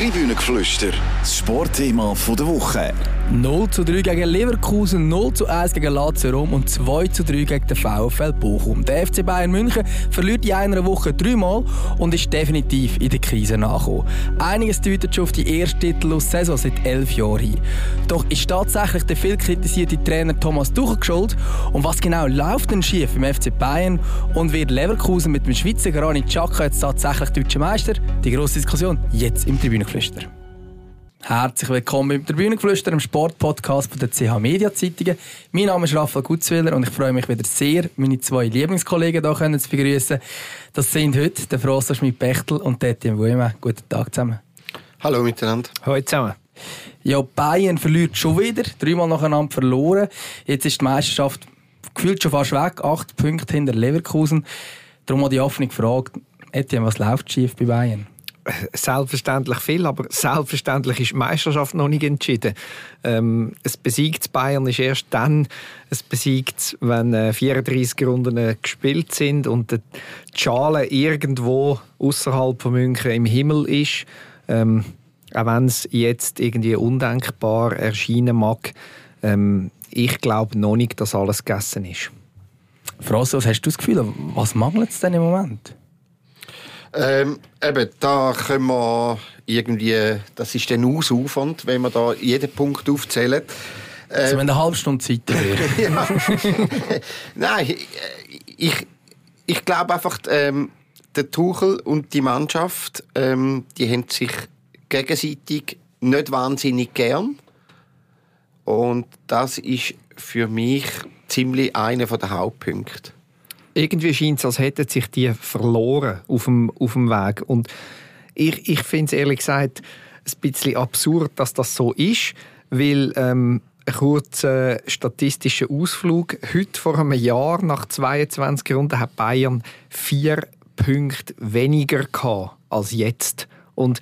Tribünengeflüster, das Sportthema der Woche. 0 zu 3 gegen Leverkusen, 0 zu 1 gegen Lazio Rom und 2 zu 3 gegen den VfL Bochum. Der FC Bayern München verliert in einer Woche dreimal und ist definitiv in der Krise nachgekommen. Einiges deutet schon auf die erste titellose Saison seit elf Jahren hin. Doch ist tatsächlich der viel kritisierte Trainer Thomas Tuchel geschuld? Und was genau läuft denn schief im FC Bayern? Und wird Leverkusen mit dem Schweizer Granit Xhaka jetzt tatsächlich deutscher Meister? Die grosse Diskussion jetzt im Tribünengeflüster. Herzlich willkommen im Tribünengeflüster, im Sportpodcast der CH Media Zeitungen. Mein Name ist Raphael Gutzwiller und ich freue mich wieder sehr, meine zwei Lieblingskollegen hier zu begrüßen. Das sind heute der Froster Schmidt-Bechtel und der Etienne Wuime. Guten Tag zusammen. Hallo miteinander. Hallo zusammen. Ja, Bayern verliert schon wieder, dreimal nacheinander verloren. Jetzt ist die Meisterschaft gefühlt schon fast weg, acht Punkte hinter Leverkusen. Darum habe die offene Frage, Etienne, was läuft schief bei Bayern? Selbstverständlich viel, aber selbstverständlich ist die Meisterschaft noch nicht entschieden. Ähm, es besiegt Bayern ist erst dann, es besiegt, wenn äh, 34 Runden äh, gespielt sind und die Schale irgendwo außerhalb von München im Himmel ist. Ähm, auch wenn es jetzt irgendwie undenkbar erscheinen mag, ähm, ich glaube noch nicht, dass alles gegessen ist. Franz, was hast du das Gefühl? Was mangelt es denn im Moment? Ähm, eben, da können wir irgendwie, das ist dann Ausaufwand, wenn wir da jeden Punkt aufzählen. Ähm, also wenn eine halbe Stunde Zeit wäre. Nein, ich, ich glaube einfach, ähm, der Tuchel und die Mannschaft, ähm, die haben sich gegenseitig nicht wahnsinnig gern. Und das ist für mich ziemlich einer der Hauptpunkte irgendwie scheint es, als hätten sich die verloren auf dem, auf dem Weg. Und ich, ich finde es ehrlich gesagt ein bisschen absurd, dass das so ist, weil ähm, ein kurzer statistischer Ausflug. Heute vor einem Jahr, nach 22 Runden, hat Bayern vier Punkte weniger gehabt als jetzt. Und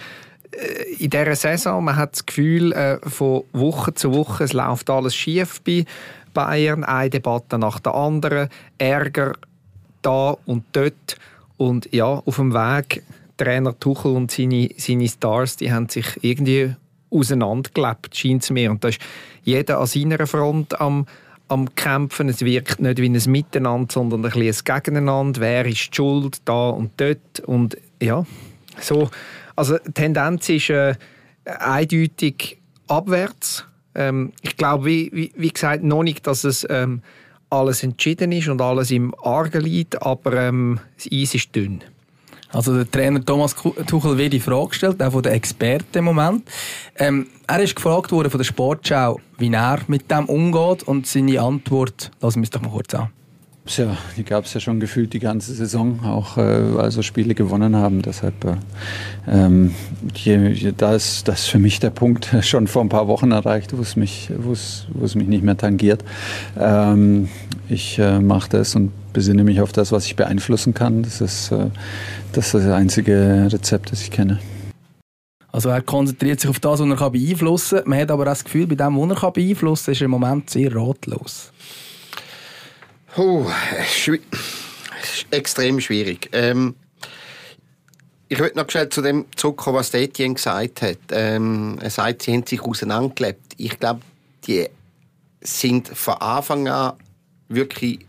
äh, in dieser Saison, man hat das Gefühl, äh, von Woche zu Woche, es läuft alles schief bei Bayern, eine Debatte nach der anderen, Ärger da und dort. Und ja, auf dem Weg, Trainer Tuchel und seine, seine Stars, die haben sich irgendwie auseinandergelebt, scheint es mir. Und da ist jeder an seiner Front am, am Kämpfen. Es wirkt nicht wie ein Miteinander, sondern ein, ein Gegeneinander. Wer ist die schuld, da und dort. Und ja, so. Also die Tendenz ist äh, eindeutig abwärts. Ähm, ich glaube, wie, wie, wie, gesagt, noch nicht, dass es ähm, alles entschieden ist und alles im Argen liegt, aber ähm, das Eis ist dünn. Also der Trainer Thomas Tuchel wird die Frage gestellt, auch von den Experten im Moment. Ähm, er ist gefragt worden von der Sportschau, wie er mit dem umgeht und seine Antwort, lassen wir es doch mal kurz an. Ja, die gab es ja schon gefühlt die ganze Saison, auch äh, also Spiele gewonnen haben. Deshalb, äh, ähm, da ist das für mich der Punkt schon vor ein paar Wochen erreicht, wo es mich, es, es mich nicht mehr tangiert. Ähm, ich äh, mache das und besinne mich auf das, was ich beeinflussen kann. Das ist, äh, das, ist das einzige Rezept, das ich kenne. Also er konzentriert sich auf das, was er beeinflussen kann. Man hat aber das Gefühl, bei dem, was er beeinflussen kann, ist er im Moment sehr ratlos. Oh, schwi extrem schwierig. Ähm, ich würde noch schnell zu dem zurückkommen, was Etienne gesagt hat. Ähm, er sagt, sie haben sich auseinandergelebt. Ich glaube, die sind von Anfang an wirklich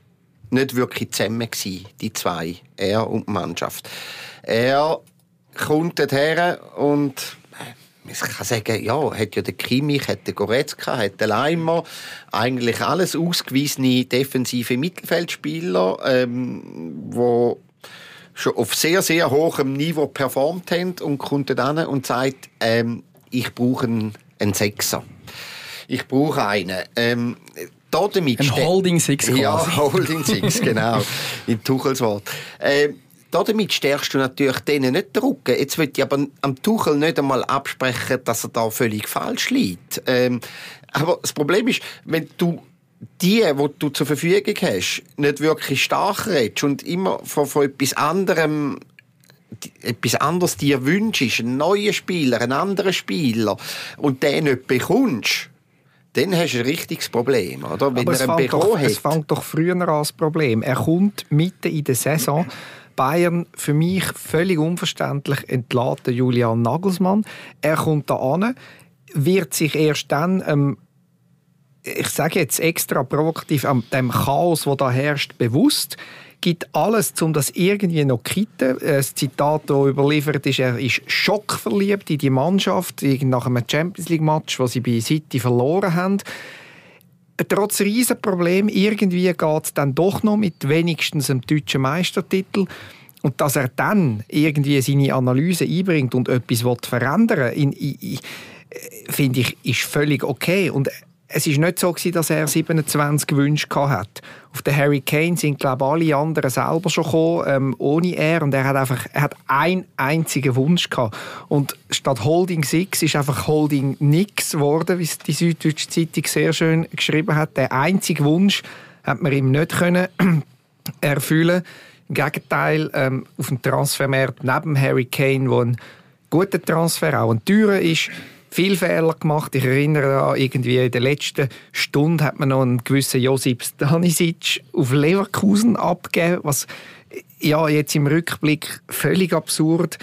nicht wirklich zusammen gewesen, die zwei, er und die Mannschaft. Er kommt her und man kann sagen, ja, hat ja der Kimmich, hat der Goretzka, hat der Leimer, eigentlich alles ausgewiesene defensive Mittelfeldspieler, ähm, wo schon auf sehr, sehr hohem Niveau performt haben und kommt dann und sagt, ähm, ich brauche einen, einen Sechser. Ich brauche einen. Ähm, damit ein Holding Six quasi. Ja, Holding Six, genau. In Tuchels Wort. Ähm, damit stärkst du natürlich denen nicht den Rücken. Jetzt will ich aber am Tuchel nicht einmal absprechen, dass er da völlig falsch liegt. Ähm, aber das Problem ist, wenn du die, die du zur Verfügung hast, nicht wirklich stark redest und immer von, von etwas anderem etwas anderes dir wünschst, einen neuen Spieler, einen anderen Spieler, und den nicht bekommst, dann hast du ein richtiges Problem, oder? Wenn Aber er ein Büro doch, hat. Es fängt doch früher an das Problem. Er kommt mitten in der Saison Bayern für mich völlig unverständlich entlässt Julian Nagelsmann. Er kommt da an, wird sich erst dann ähm, ich sage jetzt extra provokativ, am dem Chaos, wo da herrscht, bewusst gibt alles, um das irgendwie noch zu kitten. Das Zitat, das überliefert ist, er ist schockverliebt in die Mannschaft, nach einem Champions League-Match, wo sie bei City verloren haben. Trotz Riesenproblem, irgendwie geht es dann doch noch mit wenigstens einem deutschen Meistertitel. Und dass er dann irgendwie seine Analyse einbringt und etwas verändern will, finde ich, ist völlig okay. Und es ist nicht so dass er 27 Wünsche hatte. Auf den Harry Kane sind glaube ich, alle anderen selber schon gekommen, ähm, ohne er und er hat einfach er hat einen einzigen Wunsch gehabt. und statt Holding Six ist einfach Holding Nix geworden, wie es die Süddeutsche Zeitung sehr schön geschrieben hat. Der einzige Wunsch hat man ihm nicht können erfüllen. Im Gegenteil, ähm, auf dem Transfermarkt neben Harry Kane, wo ein guter Transfer auch ein teurer ist viel Fehler gemacht. Ich erinnere an irgendwie in der letzten Stunde hat man noch einen gewissen Josip Stanisic auf Leverkusen abgegeben, was ja jetzt im Rückblick völlig absurd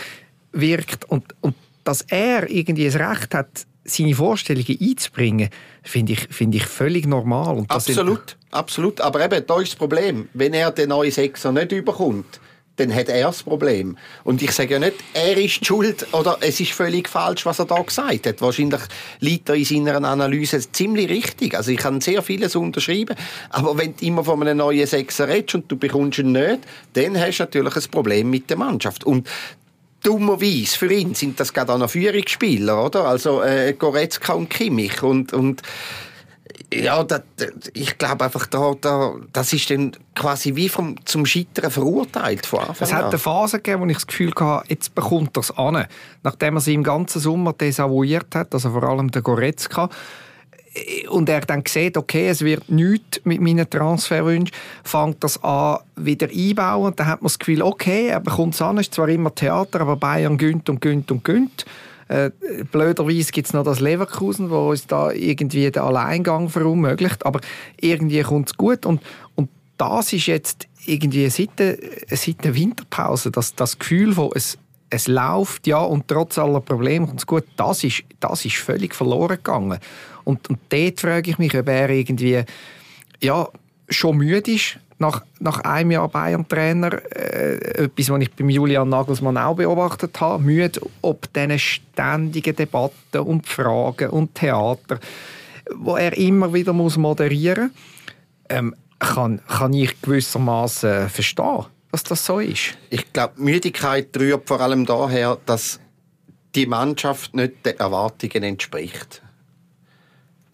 wirkt und, und dass er irgendwie das Recht hat, seine Vorstellungen einzubringen, finde ich, find ich völlig normal. absolut, absolut. Aber eben, da ist das Problem. Wenn er den neuen Sechser nicht überkommt, dann hat er das Problem. Und ich sage ja nicht, er ist schuld oder es ist völlig falsch, was er da gesagt hat. Wahrscheinlich liegt er in seiner Analyse ziemlich richtig. Also ich kann sehr vieles unterschreiben, aber wenn du immer von einem neuen Sechser redest und du bekommst ihn nicht, dann hast du natürlich ein Problem mit der Mannschaft. Und dummerweise für ihn sind das gerade auch noch Führungsspieler, oder? Also äh, Goretzka und Kimmich und, und ja, das, ich glaube einfach, da, da, das ist dann quasi wie vom, zum Scheitern verurteilt von Anfang Es hat eine Phase gegeben, wo ich das Gefühl hatte, jetzt bekommt er es an. Nachdem er sie im ganzen Sommer desavouiert hat, also vor allem der Goretzka, und er dann sieht, okay, es wird nichts mit meinen Transferwünschen, fängt das an wieder einbauen und dann hat man das Gefühl, okay, er bekommt es an, es ist zwar immer Theater, aber Bayern gönnt und gönnt und gönnt. Äh, blöderweise gibt es noch das Leverkusen, wo uns da irgendwie den Alleingang verunmöglicht. Aber irgendwie kommt es gut. Und, und das ist jetzt irgendwie seit der, seit der Winterpause, das, das Gefühl von, es, es läuft, ja, und trotz aller Probleme kommt es gut, das ist, das ist völlig verloren gegangen. Und, und dort frage ich mich, ob er irgendwie ja, schon müde ist nach, nach einem Jahr Bayern-Trainer, äh, etwas, was ich beim Julian Nagelsmann auch beobachtet habe, müde ob diesen ständigen Debatten und Fragen und Theater, wo er immer wieder muss moderieren muss, ähm, kann, kann ich gewissermaßen verstehen, dass das so ist. Ich glaube, Müdigkeit rührt vor allem daher, dass die Mannschaft nicht den Erwartungen entspricht.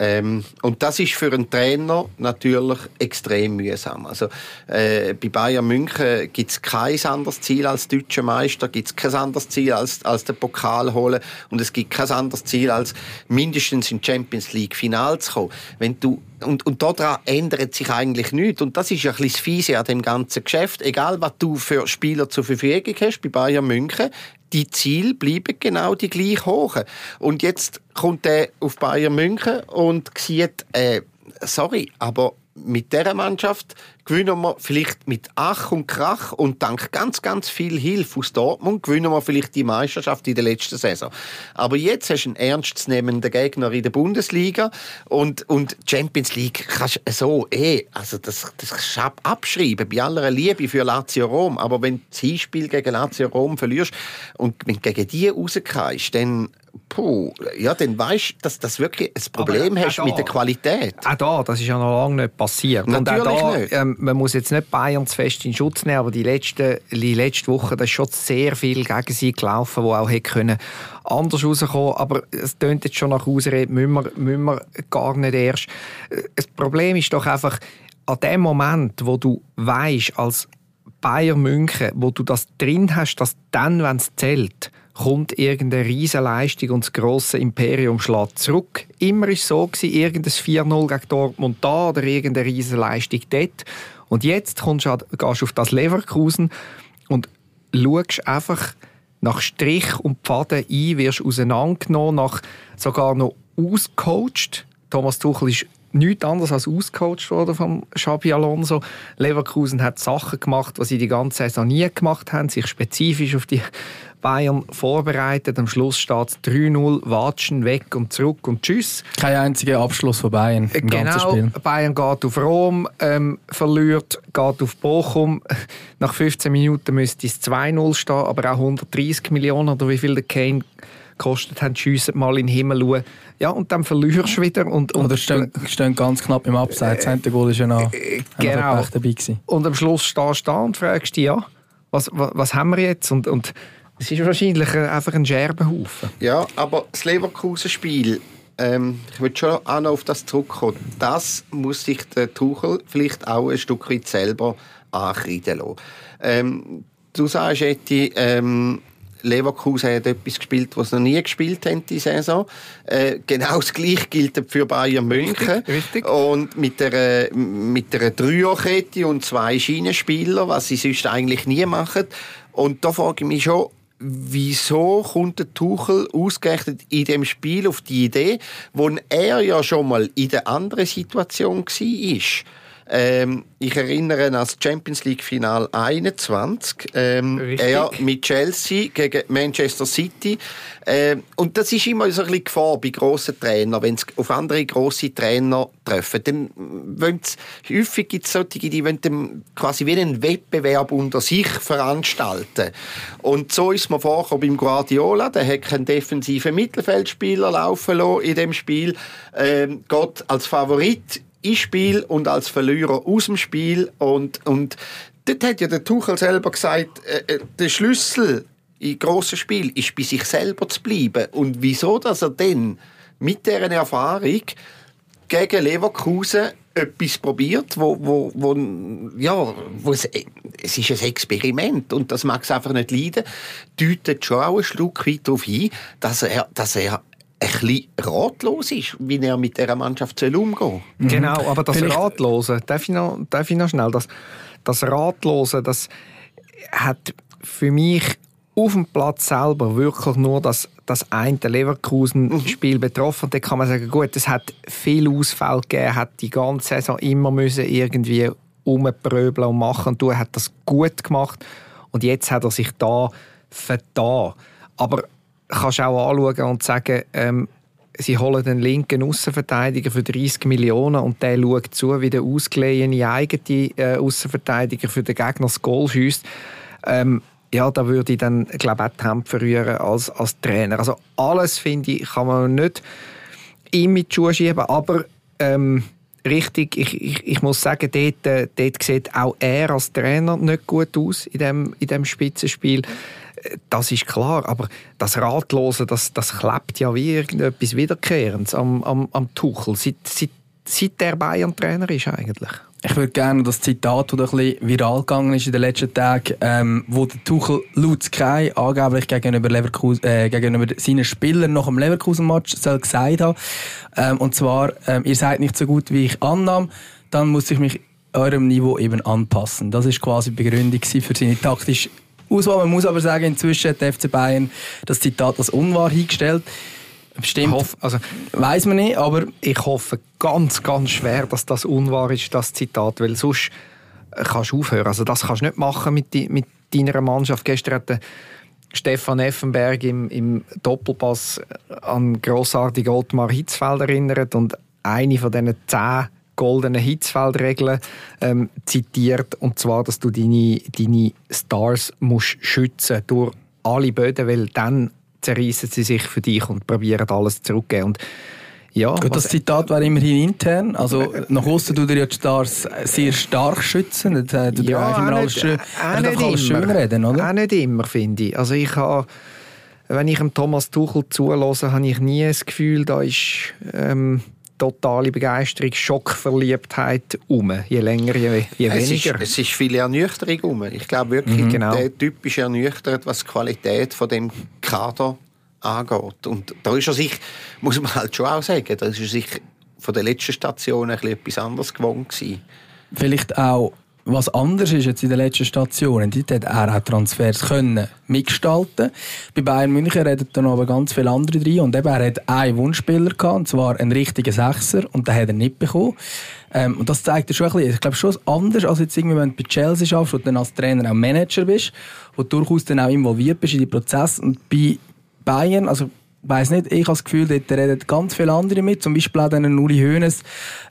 Ähm, und das ist für einen Trainer natürlich extrem mühsam. Also, äh, bei Bayern München gibt es kein anderes Ziel als deutscher Meister, gibt es kein anderes Ziel als, als den Pokal holen und es gibt kein anderes Ziel als mindestens in Champions League Final zu kommen. Wenn du und, und daran ändert sich eigentlich nichts. Und das ist ja ein bisschen das Fiese an dem ganzen Geschäft. Egal, was du für Spieler zur Verfügung hast bei Bayern München, die Ziele bleiben genau die gleich hoch. Und jetzt kommt er auf Bayern München und sieht, äh, sorry, aber mit dieser Mannschaft gewinnen wir vielleicht mit Ach und Krach und dank ganz, ganz viel Hilfe aus Dortmund gewinnen wir vielleicht die Meisterschaft in der letzten Saison. Aber jetzt hast du einen ernstzunehmenden Gegner in der Bundesliga und, und Champions League kannst du so eh, also das, das kannst du abschreiben, bei aller Liebe für Lazio Rom, aber wenn du das Hinspiel gegen Lazio Rom verlierst und wenn du gegen die rauskommst, dann Puh, ja, dann weißt du, dass das wirklich ein Problem hast da, mit der Qualität. Auch da, das ist ja noch lange nicht passiert. Natürlich und auch da, nicht. Ähm, man muss jetzt nicht Bayern zu fest in Schutz nehmen, aber die letzten, die letzte Woche, da ist schon sehr viel gegen sie gelaufen, wo auch hätte können anders rauskommen. Aber es tönt jetzt schon nach Ausrede, müssen wir, müssen wir gar nicht erst. Das Problem ist doch einfach, an dem Moment, wo du weißt als Bayern München, wo du das drin hast, dass dann, wenn es zählt, kommt irgendeine Riesenleistung und das grosse Imperium schlägt zurück. Immer war es so, gewesen, irgendein 4-0 gegen Dortmund da oder irgendeine Riesenleistung dort. Und jetzt kommst du, gehst du auf das Leverkusen und schaust einfach nach Strich und Pfaden ein, wirst auseinandergenommen, nach sogar noch ausgecoacht. Thomas Tuchel ist nichts anderes als ausgecoacht worden von Xabi Alonso. Leverkusen hat Sachen gemacht, die sie die ganze Saison nie gemacht haben, sich spezifisch auf die Bayern vorbereitet. Am Schluss steht es 3-0, Watschen weg und zurück und tschüss. Kein einziger Abschluss von Bayern im genau, ganzen Spiel. Bayern geht auf Rom, ähm, verliert, geht auf Bochum. Nach 15 Minuten müsste es 2-0 stehen, aber auch 130 Millionen oder wie viel der Kane gekostet hat, schiessen mal in den Himmel schauen. Ja, und dann verlierst du wieder. Und, und Oder stehen, stehen ganz knapp im Abseits. Äh, der Goal ist ja noch, genau. noch dabei gewesen. Und am Schluss stehst du da und fragst dich, ja, was, was, was haben wir jetzt? Und, und es ist wahrscheinlich einfach ein Scherbenhaufen. Ja, aber das Leverkusen-Spiel, ähm, ich würde schon auch noch auf das zurückkommen, das muss sich der Tuchel vielleicht auch ein Stück weit selber ankreiden lassen. Ähm, du sagst, Eti, ähm, Leverkusen hat etwas gespielt, was sie noch nie gespielt haben die Saison. Äh, genau das Gleiche gilt für Bayern München. Richtig, richtig. Und mit der, mit der Dreierkette und zwei Schienenspieler, was sie sonst eigentlich nie machen. Und da frage ich mich schon, wieso kommt der Tuchel ausgerechnet in dem Spiel auf die Idee, wo er ja schon mal in der anderen Situation war? Ähm, ich erinnere an das Champions League Final 21. Ähm, er mit Chelsea gegen Manchester City. Ähm, und das ist immer so ein bisschen Gefahr bei grossen Trainern, wenn sie auf andere grosse Trainer treffen. Dann wollen sie, häufig gibt es solche, die wollen quasi wie einen Wettbewerb unter sich veranstalten. Und so ist es mir vorgekommen beim Guardiola. Der hat keinen defensiven Mittelfeldspieler laufen lassen in dem Spiel. Ähm, geht als Favorit ins Spiel und als Verlierer aus dem Spiel. Und, und dort hat ja der Tuchel selber gesagt, äh, der Schlüssel in grossen Spiel ist bei sich selber zu bleiben. Und wieso, dass er dann mit dieser Erfahrung gegen Leverkusen etwas probiert, wo, wo, wo, ja, wo es, es ist ein Experiment und das mag es einfach nicht leiden, deutet schon auch ein Schluck weit darauf hin, dass er, dass er ein bisschen ratlos ist, wie er mit dieser Mannschaft umgehen soll. Mhm. Genau, aber das Vielleicht Ratlose, darf ich, noch, darf ich noch schnell, das, das Ratlose, das hat für mich auf dem Platz selber wirklich nur das, das eine Leverkusen-Spiel mhm. betroffen. Da kann man sagen, gut, es hat viel Ausfall gegeben, hat die ganze Saison immer müssen irgendwie umpröbeln und machen. Du hat das gut gemacht und jetzt hat er sich da vertan. Aber kannst auch anschauen und sagen, ähm, sie holen den linken Außenverteidiger für 30 Millionen und der schaut zu, wie der ausgeleihene eigene äh, Außenverteidiger für den Gegner das Goal schießt. Ähm, ja, da würde ich dann, glaube ich, auch die Hände verrühren als, als Trainer. Also alles, finde ich, kann man nicht ihm mit die Schuhe schieben, aber ähm, richtig, ich, ich, ich muss sagen, dort, äh, dort sieht auch er als Trainer nicht gut aus in dem, in dem Spitzenspiel das ist klar, aber das Ratlose, das, das klebt ja wie irgendetwas Wiederkehrendes am, am, am Tuchel, seit, seit, seit der Bayern-Trainer ist eigentlich. Ich würde gerne das Zitat, das ein bisschen viral gegangen ist in den letzten Tagen, ähm, wo der Tuchel laut Sky angeblich gegenüber, Leverkusen, äh, gegenüber seinen Spielern nach dem Leverkusen-Match gesagt hat. Ähm, und zwar, ähm, ihr seid nicht so gut, wie ich annahm, dann muss ich mich eurem Niveau eben anpassen. Das ist quasi die Begründung für seine taktische Auswahl. Man muss aber sagen, inzwischen hat der FC Bayern das Zitat als unwahr hingestellt. Stimmt, hoffe, also, weiß man nicht, aber... Ich hoffe ganz, ganz schwer, dass das unwahr ist, das Zitat, weil sonst äh, kannst du aufhören. Also das kannst du nicht machen mit, die, mit deiner Mannschaft. Gestern hat Stefan Effenberg im, im Doppelpass an grossartige Ottmar Hitzfeld erinnert und eine von diesen zehn goldenen Hitzfeldregeln ähm, zitiert. Und zwar, dass du deine, deine Stars musst schützen durch alle Böden, weil dann zerreißen sie sich für dich und probieren alles zurückzugeben. Und ja, Gut, das Zitat wäre immerhin intern. Also nach außen tut er ja die Stars sehr stark schützen. Du ja, immer alles, schön, auch nicht alles schön reden, oder? Auch nicht immer, finde ich. Also ich habe, wenn ich dem Thomas Tuchel zulasse, habe ich nie das Gefühl, da ist ähm, totale Begeisterung, Schockverliebtheit um. Je länger, je, je weniger. Es ist, es ist viel Ernüchterung um. Ich glaube wirklich, mhm, genau. der Typ ist ernüchtert, was die Qualität von dem Kader angeht. Und da ist er sich, muss man halt schon auch sagen, da ist er sich von der letzten Station ein etwas anderes gewohnt gewesen. Vielleicht auch was anders ist jetzt in den letzten Stationen, dort hat er auch Transfers können mitgestalten. Bei Bayern München redet dann aber ganz viele andere drin und eben, er hat einen Wunschspieler gehabt, und zwar einen richtigen Sechser und den hat er nicht bekommen. Ähm, und das zeigt er schon ein bisschen, ich glaube schon anders als jetzt irgendwie, wenn du bei Chelsea wo du dann als Trainer auch Manager bist, wo du durchaus dann auch involviert bist in die Prozesse und bei Bayern, also weiß nicht, ich habe das Gefühl, dort reden ganz viele andere mit, zum Beispiel auch den Uli Hoeneß,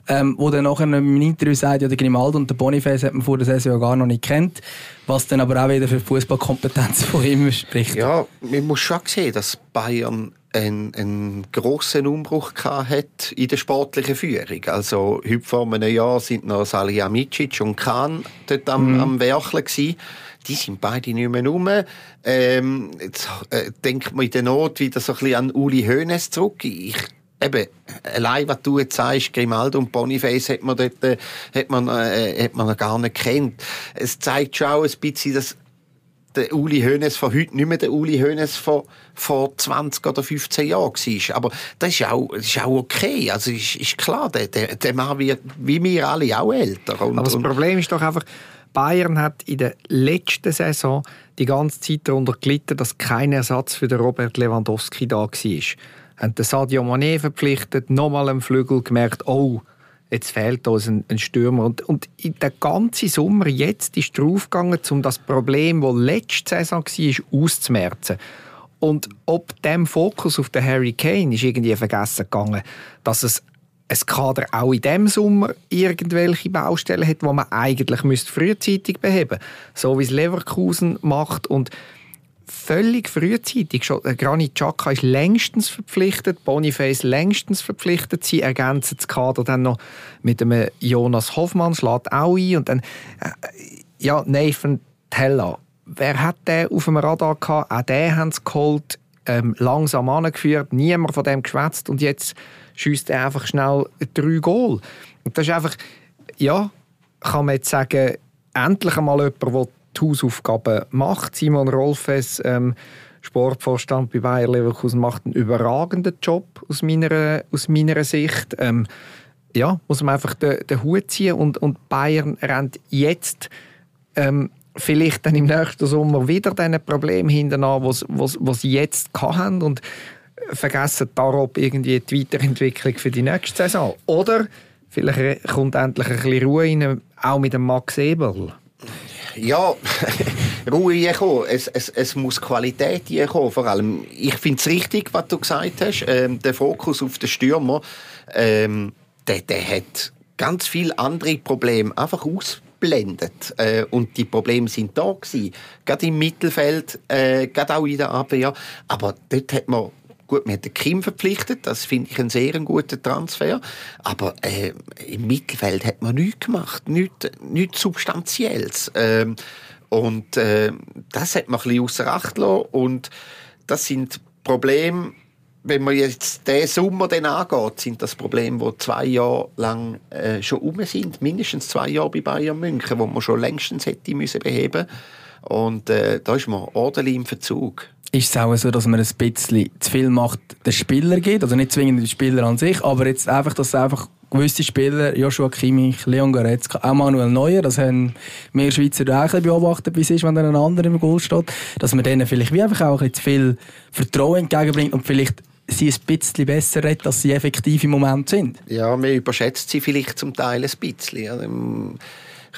ähm, wo dann nachher im Interview sagt, ja, der Grimaldo und der Boniface hat man vor der Saison gar noch nicht kennt, was dann aber auch wieder für die Fußballkompetenz von ihm spricht. Ja, man muss schon sehen, dass Bayern einen, einen grossen Umbruch hat in der sportlichen Führung. Also heute vor einem Jahr sind noch Salihamidzic und Kahn dort am, mhm. am Werkeln gewesen die sind beide nicht mehr rum. Ähm, jetzt äh, denkt man in der Not wieder so ein bisschen an Uli Hoeneß zurück. Ich, eben, allein, was du jetzt sagst, Grimaldo und Boniface hat man dort, äh, hat man, äh, hat man noch gar nicht kennt. Es zeigt schon auch ein bisschen, dass der Uli Hoeneß von heute nicht mehr der Uli Hoeneß von vor 20 oder 15 Jahren war. Aber das ist auch, das ist auch okay. Also ist, ist klar, der, der, der Mann wird, wie wir alle, auch älter. Und, Aber das Problem ist doch einfach, Bayern hat in der letzten Saison die ganze Zeit darunter gelitten, dass kein Ersatz für den Robert Lewandowski da war. Haben den Sadio Mané verpflichtet, nochmal am Flügel gemerkt, oh, jetzt fehlt uns ein, ein Stürmer. Und, und in der ganzen Sommer jetzt ist draufgegangen, um das Problem, das letzte Saison war, auszumerzen. Und ob dem Fokus auf den Harry Kane ist irgendwie vergessen gegangen, dass es ein Kader auch in diesem Sommer irgendwelche Baustellen hat, die man eigentlich frühzeitig beheben müsste. So wie es Leverkusen macht und völlig frühzeitig. Äh, Granit Xhaka ist längstens verpflichtet, Boniface längstens verpflichtet. Sie ergänzen das Kader dann noch mit einem Jonas Hoffmann, schlägt auch ein. Und dann, äh, ja, Nathan Teller. Wer hat den auf dem Radar gehabt? Auch den haben sie geholt, ähm, langsam angeführt, niemand von dem geschwätzt und jetzt schießt er einfach schnell drei Goal. Und das ist einfach, ja, kann man jetzt sagen, endlich einmal jemand, der die Hausaufgaben macht. Simon Rolfes, ähm, Sportvorstand bei Bayer Leverkusen, macht einen überragenden Job aus meiner, aus meiner Sicht. Ähm, ja, muss man einfach den, den Hut ziehen und, und Bayern rennt jetzt ähm, vielleicht dann im nächsten Sommer wieder diesen Problem hinterher, was sie jetzt hatten und vergessen darauf irgendwie die Weiterentwicklung für die nächste Saison. Oder vielleicht kommt endlich ein bisschen Ruhe rein, auch mit dem Max Ebel. Ja, Ruhe reinkommen. Es, es, es muss Qualität reinkommen. Vor allem, ich finde es richtig, was du gesagt hast. Ähm, der Fokus auf den Stürmer, ähm, der, der hat ganz viele andere Probleme einfach ausblendet. Äh, und die Probleme sind da gewesen. Gerade im Mittelfeld, äh, gerade auch in der Abwehr. Aber dort hat man Gut, man hat den Kim verpflichtet, das finde ich einen sehr guten Transfer. Aber äh, im Mittelfeld hat man nichts gemacht, nichts, nichts Substanzielles. Ähm, und äh, das hat man ein bisschen außer Acht gelassen. Und das sind Probleme, wenn man jetzt den Sommer dann angeht, sind das Probleme, die zwei Jahre lang äh, schon um sind. Mindestens zwei Jahre bei Bayern München, wo man schon längstens hätte müssen beheben Und äh, da ist man ordentlich im Verzug ist es auch so, dass man ein bisschen zu viel Macht den Spieler gibt, also nicht zwingend den Spieler an sich, aber jetzt einfach, dass einfach gewisse Spieler, Joshua Kimmich, Leon Goretzka, auch Manuel Neuer, das haben wir Schweizer auch beobachtet, wie es ist, wenn ein anderer im Goal steht, dass man denen vielleicht wie einfach auch ein bisschen zu viel Vertrauen entgegenbringt und vielleicht sie ein bisschen besser redet, als sie effektiv im Moment sind. Ja, man überschätzt sie vielleicht zum Teil ein bisschen.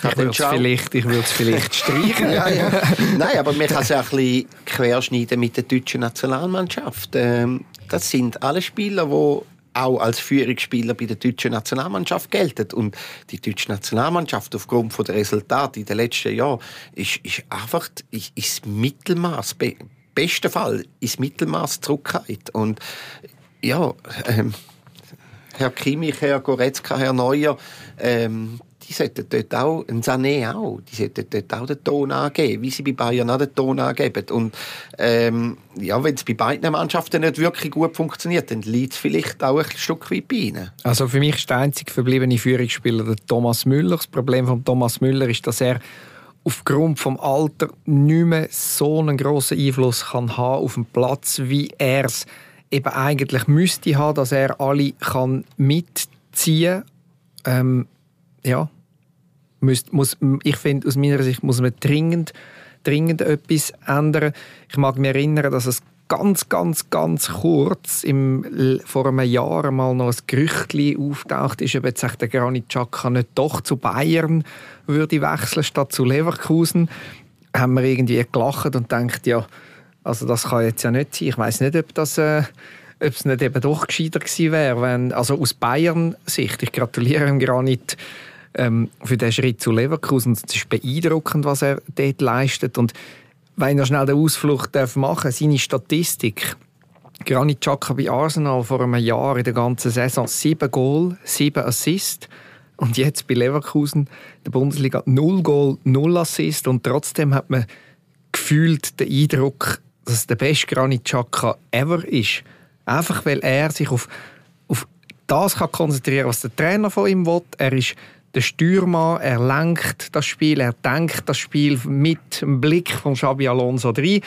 Ja, ich würde es vielleicht, ich vielleicht streichen. ja, ja. Nein, aber man kann es auch ein bisschen querschneiden mit der deutschen Nationalmannschaft. Ähm, das sind alle Spieler, die auch als Führungsspieler bei der deutschen Nationalmannschaft gelten. Und die deutsche Nationalmannschaft aufgrund der Resultate in den letzten Jahren ist, ist einfach ist, ist Mittelmaß, be, besten Fall ist Mittelmaß zurückgehalten. Und ja, ähm, Herr Kimmich, Herr Goretzka, Herr Neuer, ähm, die sollten dort auch, ein Sané auch, die sollten dort auch den Ton angeben, wie sie bei Bayern auch den Ton angeben. Und ähm, ja, wenn es bei beiden Mannschaften nicht wirklich gut funktioniert, dann liegt es vielleicht auch ein Stück weit bei ihnen. Also für mich ist der einzige verbliebene Führungsspieler der Thomas Müller. Das Problem von Thomas Müller ist, dass er aufgrund vom Alter nicht mehr so einen grossen Einfluss kann haben auf den Platz, wie er es eben eigentlich müsste haben, dass er alle kann mitziehen kann. Ähm, ja, Müsst, muss, ich finde, aus meiner Sicht muss man dringend, dringend etwas ändern. Ich mag mich erinnern, dass es ganz, ganz, ganz kurz im, vor einem Jahr mal noch ein Gerücht auftaucht ist, ob jetzt der Granit Xhaka nicht doch zu Bayern würde wechseln statt zu Leverkusen. Haben wir irgendwie gelacht und denkt ja, also das kann jetzt ja nicht sein. Ich weiß nicht, ob das äh, ob es nicht eben doch gescheiter gewesen wäre, wenn, also aus Bayern-Sicht, ich gratuliere ihm Granit ähm, für den Schritt zu Leverkusen. Es ist beeindruckend, was er dort leistet und wenn er schnell den Ausflug darf machen seine Statistik. Granit Xhaka bei Arsenal vor einem Jahr in der ganzen Saison sieben Goal, sieben Assists. Und jetzt bei Leverkusen in der Bundesliga null Goal, null Assist. Und trotzdem hat man gefühlt den Eindruck, dass es der beste Granit Xhaka ever ist. Einfach weil er sich auf, auf das kann konzentrieren was der Trainer von ihm will. Er ist der Stürmer, er lenkt das Spiel, er denkt das Spiel mit dem Blick von Xabi Alonso rein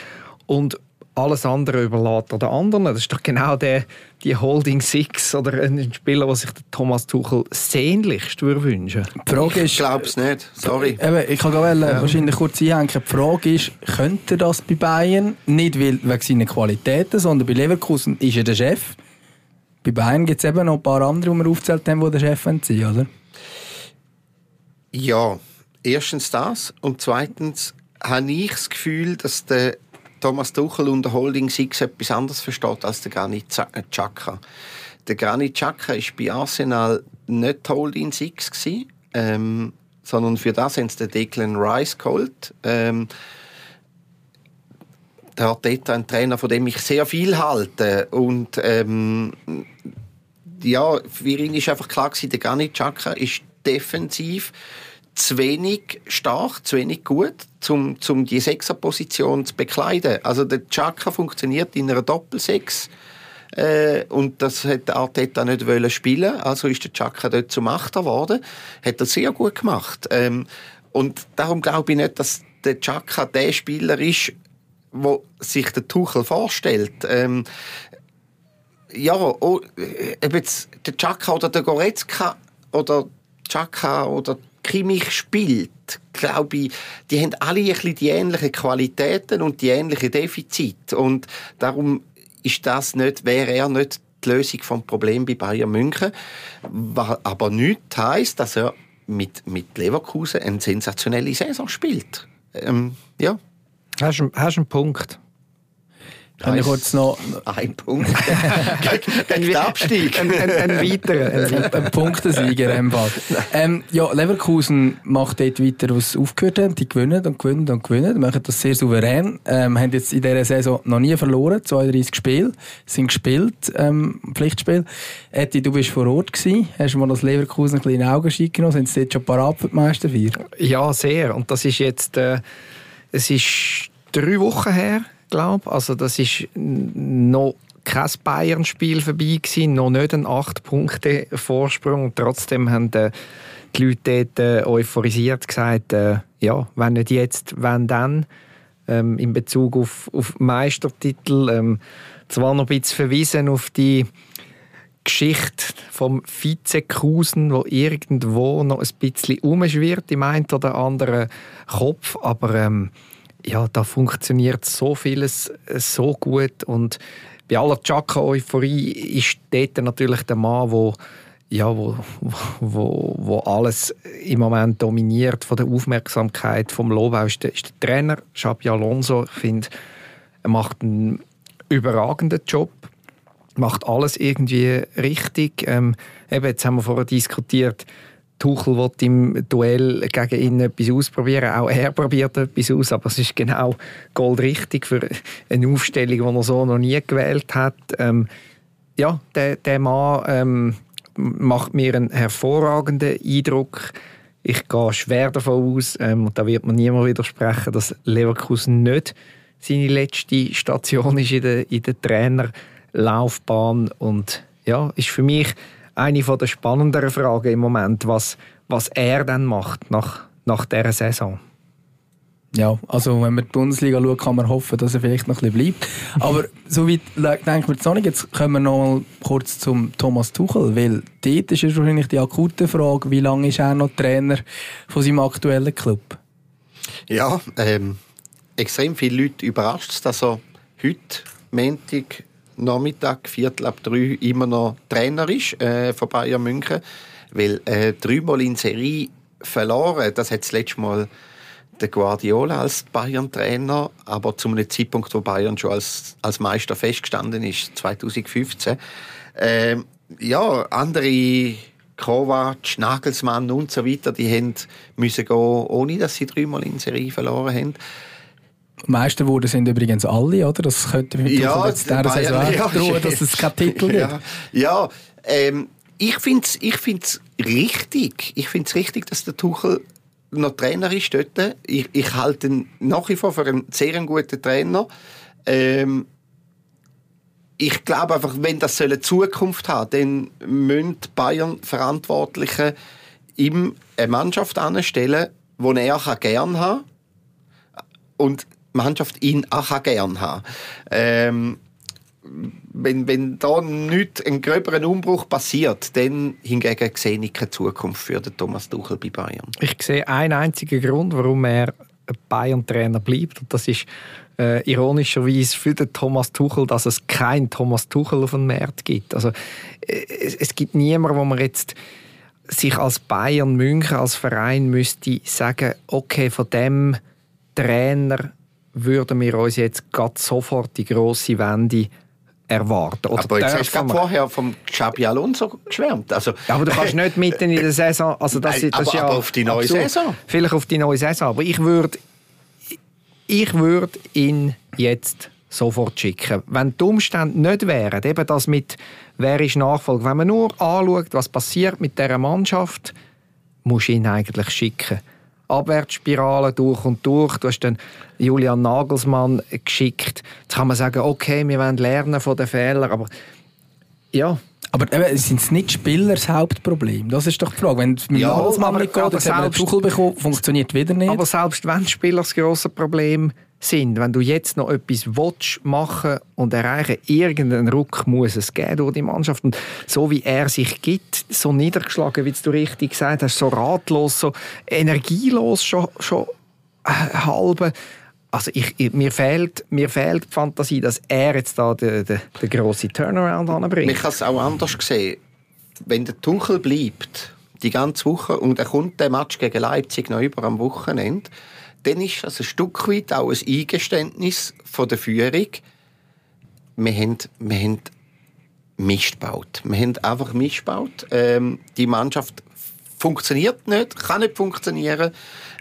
und alles andere überlässt er den anderen. Das ist doch genau der, die Holding Six oder ein Spieler, den sich Thomas Tuchel sehnlichst wünschen Die Frage ist, ich glaube es nicht, sorry. Eben, ich kann ja. wahrscheinlich kurz einhängen. Die Frage ist, könnte er das bei Bayern? Nicht wegen seiner Qualitäten, sondern bei Leverkusen ist er der Chef. Bei Bayern gibt es eben noch ein paar andere, die wir aufgezählt haben, die der Chef sind, oder? Ja, erstens das und zweitens habe ich das Gefühl, dass der Thomas Tuchel unter Holding Six etwas anderes versteht als der Granit Xhaka. Der Granit Xhaka war bei Arsenal nicht Holding Six, ähm, sondern für das haben sie den Declan Rice geholt. Ähm, der Arteta, ein Trainer, von dem ich sehr viel halte. Und ähm, ja, für ihn ist einfach klar gewesen, der Granit Xhaka ist defensiv zu wenig stark, zu wenig gut, um, um die Sechserposition zu bekleiden. Also der Chaka funktioniert in einer Doppelsechs äh, und das hat Arteta nicht wollen spielen, also ist der Chaka dort zum Achter geworden. Hat er sehr gut gemacht. Ähm, und darum glaube ich nicht, dass der Chaka der Spieler ist, wo sich der Tuchel vorstellt. Ähm, ja, oh, ob jetzt der Chaka oder der Goretzka oder Chaka oder Kimmich spielt, glaube ich, die haben alle ein bisschen die ähnlichen Qualitäten und die ähnlichen Defizite. Und darum ist das nicht, wäre er nicht die Lösung vom Problem bei Bayern München. Was aber nicht heisst, dass er mit, mit Leverkusen eine sensationelle Saison spielt. Ähm, ja. Hast du einen Punkt? Kann ich kurz noch... Ein Punkt. gegen den Abstieg. ein, ein, ein weiterer. Ein, ein Punktesieger im Fall. Ähm, ja, Leverkusen macht dort weiter, was sie aufgehört haben. Die gewinnen und gewinnen und gewinnen. Die machen das sehr souverän. Ähm, haben jetzt in dieser Saison noch nie verloren. 32 Spiele sind gespielt, ähm, Pflichtspiel. Eti, du bist vor Ort gewesen. Hast du mal das Leverkusen ein bisschen in Augenschein genommen? Sind sie jetzt schon parat für die Meisterfeier? Ja, sehr. Und das ist jetzt... Äh, es ist drei Wochen her glaube Also das ist noch kein Bayern-Spiel vorbei gewesen, noch nicht ein 8-Punkte-Vorsprung. Trotzdem haben die Leute dort äh, euphorisiert gesagt, äh, ja, wenn nicht jetzt, wenn dann, ähm, in Bezug auf, auf Meistertitel. Ähm, zwar noch ein bisschen verwiesen auf die Geschichte vom Vizekusen, wo irgendwo noch ein bisschen umschwirrt im einen oder anderen Kopf, aber ähm, ja, da funktioniert so vieles äh, so gut und bei aller Chaka-Euphorie ist dort natürlich der Mann, wo, ja, wo, wo, wo alles im Moment dominiert von der Aufmerksamkeit, vom Lob ist der, ist der Trainer Xabi Alonso. Ich finde, er macht einen überragenden Job, macht alles irgendwie richtig. Ähm, eben, jetzt haben wir vorher diskutiert, Tuchel will im Duell gegen ihn etwas ausprobieren. Auch er probiert etwas aus, aber es ist genau goldrichtig für eine Aufstellung, die er so noch nie gewählt hat. Ähm, ja, der, der Mann ähm, macht mir einen hervorragenden Eindruck. Ich gehe schwer davon aus, ähm, und da wird man niemand widersprechen, dass Leverkusen nicht seine letzte Station ist in der, in der Trainerlaufbahn. Und ja, ist für mich eine der spannenderen Fragen im Moment, was, was er dann macht nach, nach dieser Saison. Ja, also wenn man die Bundesliga schaut, kann man hoffen, dass er vielleicht noch ein bisschen bleibt. Aber so weit denken wir jetzt noch nicht. Jetzt kommen wir noch mal kurz zum Thomas Tuchel, weil dort ist wahrscheinlich die akute Frage, wie lange ist er noch Trainer von seinem aktuellen Club? Ja, ähm, extrem viele Leute überrascht es, dass er heute, Montag, Nachmittag, Viertel ab drei, immer noch Trainer ist äh, von Bayern München. Weil äh, dreimal in Serie verloren, das hat das letzte Mal der Guardiola als Bayern-Trainer, aber zu einem Zeitpunkt, wo Bayern schon als, als Meister festgestanden ist, 2015. Ähm, ja, andere Kovac, Nagelsmann und so weiter, die müssen gehen, ohne dass sie dreimal in Serie verloren haben. Meister wurden sind übrigens alle, oder? Das könnte mit ja, jetzt der Saison ja, drohen, dass es keinen Titel gibt. Ja, ja ähm, ich finde es ich find's richtig. Ich finde es richtig, dass der Tuchel noch Trainer ist dort. Ich, ich halte ihn nach wie vor für einen sehr guten Trainer. Ähm, ich glaube einfach, wenn das eine Zukunft hat, dann müssen Bayern Verantwortliche ihm eine Mannschaft anstellen, die er gerne haben kann und die Mannschaft ihn auch gerne haben ähm, wenn, wenn da nicht ein gröberen Umbruch passiert, dann hingegen sehe ich keine Zukunft für den Thomas Tuchel bei Bayern. Ich sehe einen einzigen Grund, warum er Bayern-Trainer bleibt. Und das ist äh, ironischerweise für den Thomas Tuchel, dass es kein Thomas Tuchel auf dem Markt gibt. Also, äh, es, es gibt niemanden, wo man jetzt sich als Bayern München, als Verein müsste sagen, okay, von dem Trainer würden wir uns jetzt gerade sofort die grosse Wende erwarten. Oder aber jetzt hast du vorher vom Xabi Alonso geschwärmt. Also, ja, aber du kannst nicht mitten in der Saison... Also das, Nein, das aber, ja aber auf die neue absurd. Saison. Vielleicht auf die neue Saison. Aber ich würde ich würd ihn jetzt sofort schicken. Wenn die Umstände nicht wären, eben das mit «Wer ist Nachfolger?» Wenn man nur anschaut, was passiert mit dieser Mannschaft, muss ihn eigentlich schicken. Abwärtsspirale durch und durch. Du hast dann Julian Nagelsmann geschickt. Jetzt kann man sagen, okay, wir wollen lernen von den Fehlern, aber ja. Aber eben, sind es nicht Spieler das Hauptproblem? Das ist doch die Frage. Wenn es mit ja, Nagelsmann nicht geht, dann haben wir Tuchel bekommen, funktioniert wieder nicht. Aber selbst wenn Spieler das grosse Problem sind. Wenn du jetzt noch etwas willst, machen und erreichen, irgendeinen Ruck muss es geben durch die Mannschaft. Und so wie er sich gibt, so niedergeschlagen, wie du richtig gesagt hast, so ratlos, so energielos schon, schon äh, halbe. Also ich, mir, fehlt, mir fehlt die Fantasie, dass er jetzt da den, den, den grossen Turnaround anbringt. Ich habe es auch anders gesehen. Wenn der Tuchel bleibt, die ganze Woche, und er kommt der Match gegen Leipzig noch über am Wochenende, dann ist das ein Stück weit auch ein Eingeständnis von der Führung. Wir haben, wir haben Mist gebaut. Wir haben einfach Mist gebaut. Ähm, die Mannschaft funktioniert nicht, kann nicht funktionieren.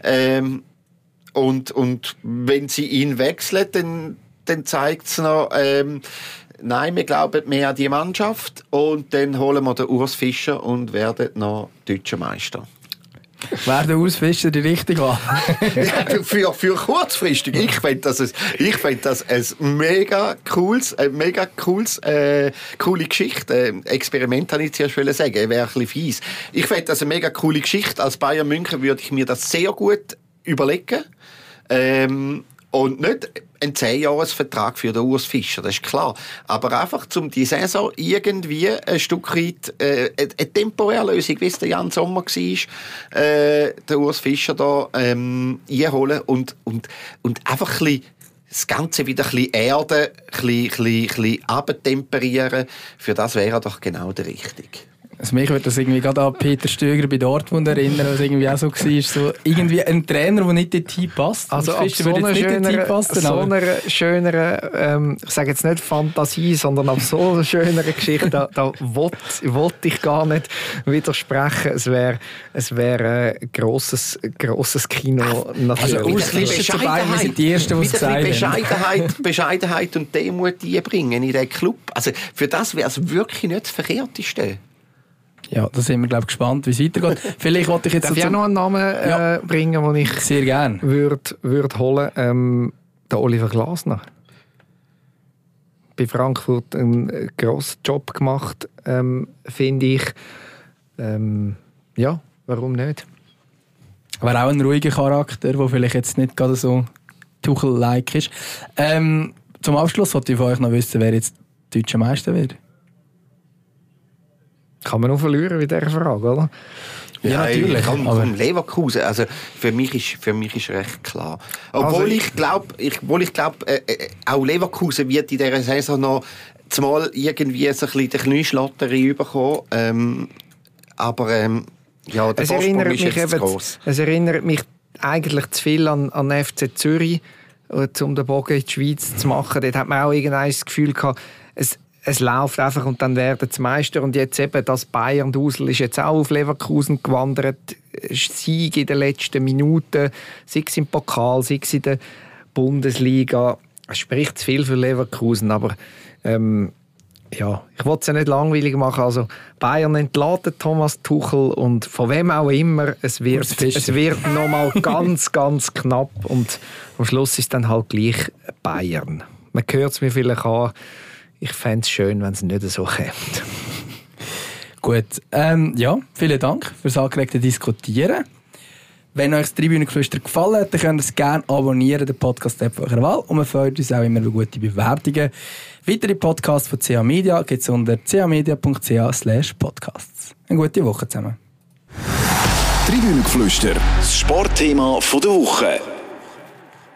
Ähm, und, und wenn sie ihn wechselt, dann, dann zeigt es noch, ähm, nein, wir glauben mehr an die Mannschaft und dann holen wir den Urs Fischer und werden noch deutscher Meister. Wäre der Ausfischer die richtige Wahl? ja, für, für kurzfristig. Ich finde das, ein, ich find das ein mega cooles, ein mega cooles, äh, coole Geschichte. Äh, Experiment kann ich zuerst sagen. Wäre ein bisschen fies. Ich finde das eine mega coole Geschichte. Als Bayern München würde ich mir das sehr gut überlegen. Ähm, und nicht ein 10-Jahres-Vertrag für den Urs Fischer, das ist klar. Aber einfach, um die Saison irgendwie ein Stück weit, äh, eine temporäre Lösung, wie es der Jan Sommer war, äh, der Urs Fischer da ähm, einholen und, und, und einfach ein das Ganze wieder ein bisschen erden, ein bisschen, ein bisschen, ein bisschen abtemperieren. Für das wäre doch genau der Richtige. Also mich würde das irgendwie gerade an Peter Stöger bei Dortmund erinnern, was irgendwie auch so war. So irgendwie ein Trainer, der nicht in Team passt. Also ab so einer schöneren, passen, so einer schöneren ähm, ich sage jetzt nicht Fantasie, sondern ab so einer schöneren Geschichte, da, da wollte ich gar nicht widersprechen. Es wäre es wär ein grosses, grosses Kino. Also Auslisten dabei, wir sind die Ersten, die es gesagt Bescheidenheit, Bescheidenheit und Demut einbringen in den Club. Also für das wäre es wirklich nicht das Verkehrteste. Ja, da sind wir glaube gespannt, wie es weitergeht. Vielleicht wollte ich jetzt Darf ich auch noch einen Namen äh, ja. bringen, den ich sehr gerne würde würd holen. Ähm, der Oliver Glasner. Bei Frankfurt einen grossen Job gemacht, ähm, finde ich. Ähm, ja, warum nicht? Aber auch ein ruhiger Charakter, der vielleicht jetzt nicht gerade so Tuchel-like ist. Ähm, zum Abschluss wollte ich von euch noch wissen, wer jetzt deutscher Meister wird. Kann man auch verlieren mit dieser Frage, oder? Ja, natürlich. Komm, komm, Leverkusen. Also für mich ist für mich ist recht klar. Obwohl Also ich glaube, ich, obwohl ich glaube, äh, äh, auch Leverkusen wird in dieser Saison noch zumal irgendwie so ein bisschen die Knieschlotterie bekommen. Ähm, aber ähm, ja, der Es Vorsprung erinnert, ist mich eben, gross. es erinnert mich eigentlich zu viel an, an FC Zürich, äh, um den Bogen in die Schweiz zu machen. Dort hat man auch irgendein das Gefühl gehabt, es, es läuft einfach und dann werden sie Meister. Und jetzt eben das Bayern Dusel ist jetzt auch auf Leverkusen gewandert. Sieg in den letzten Minuten, sei es im Pokal, sei es in der Bundesliga. Es spricht zu viel für Leverkusen, aber ähm, ja, ich wollte es ja nicht langweilig machen. Also Bayern entladen Thomas Tuchel und von wem auch immer, es wird, es wird nochmal ganz, ganz knapp und am Schluss ist dann halt gleich Bayern. Man hört es mir vielleicht an, ich fände es schön, wenn es nicht so kommt. Gut, ähm, ja, vielen Dank fürs angeregte Diskutieren. Wenn euch das Tribünengeflüster gefallen hat, dann könnt ihr es gerne abonnieren, den Podcast-App eurer Wahl. Und wir freuen uns auch immer über gute Bewertungen. Weitere Podcasts von CA Media gibt es unter camedia.ch podcasts. Eine gute Woche zusammen. Tribünengeflüster, das Sportthema von der Woche.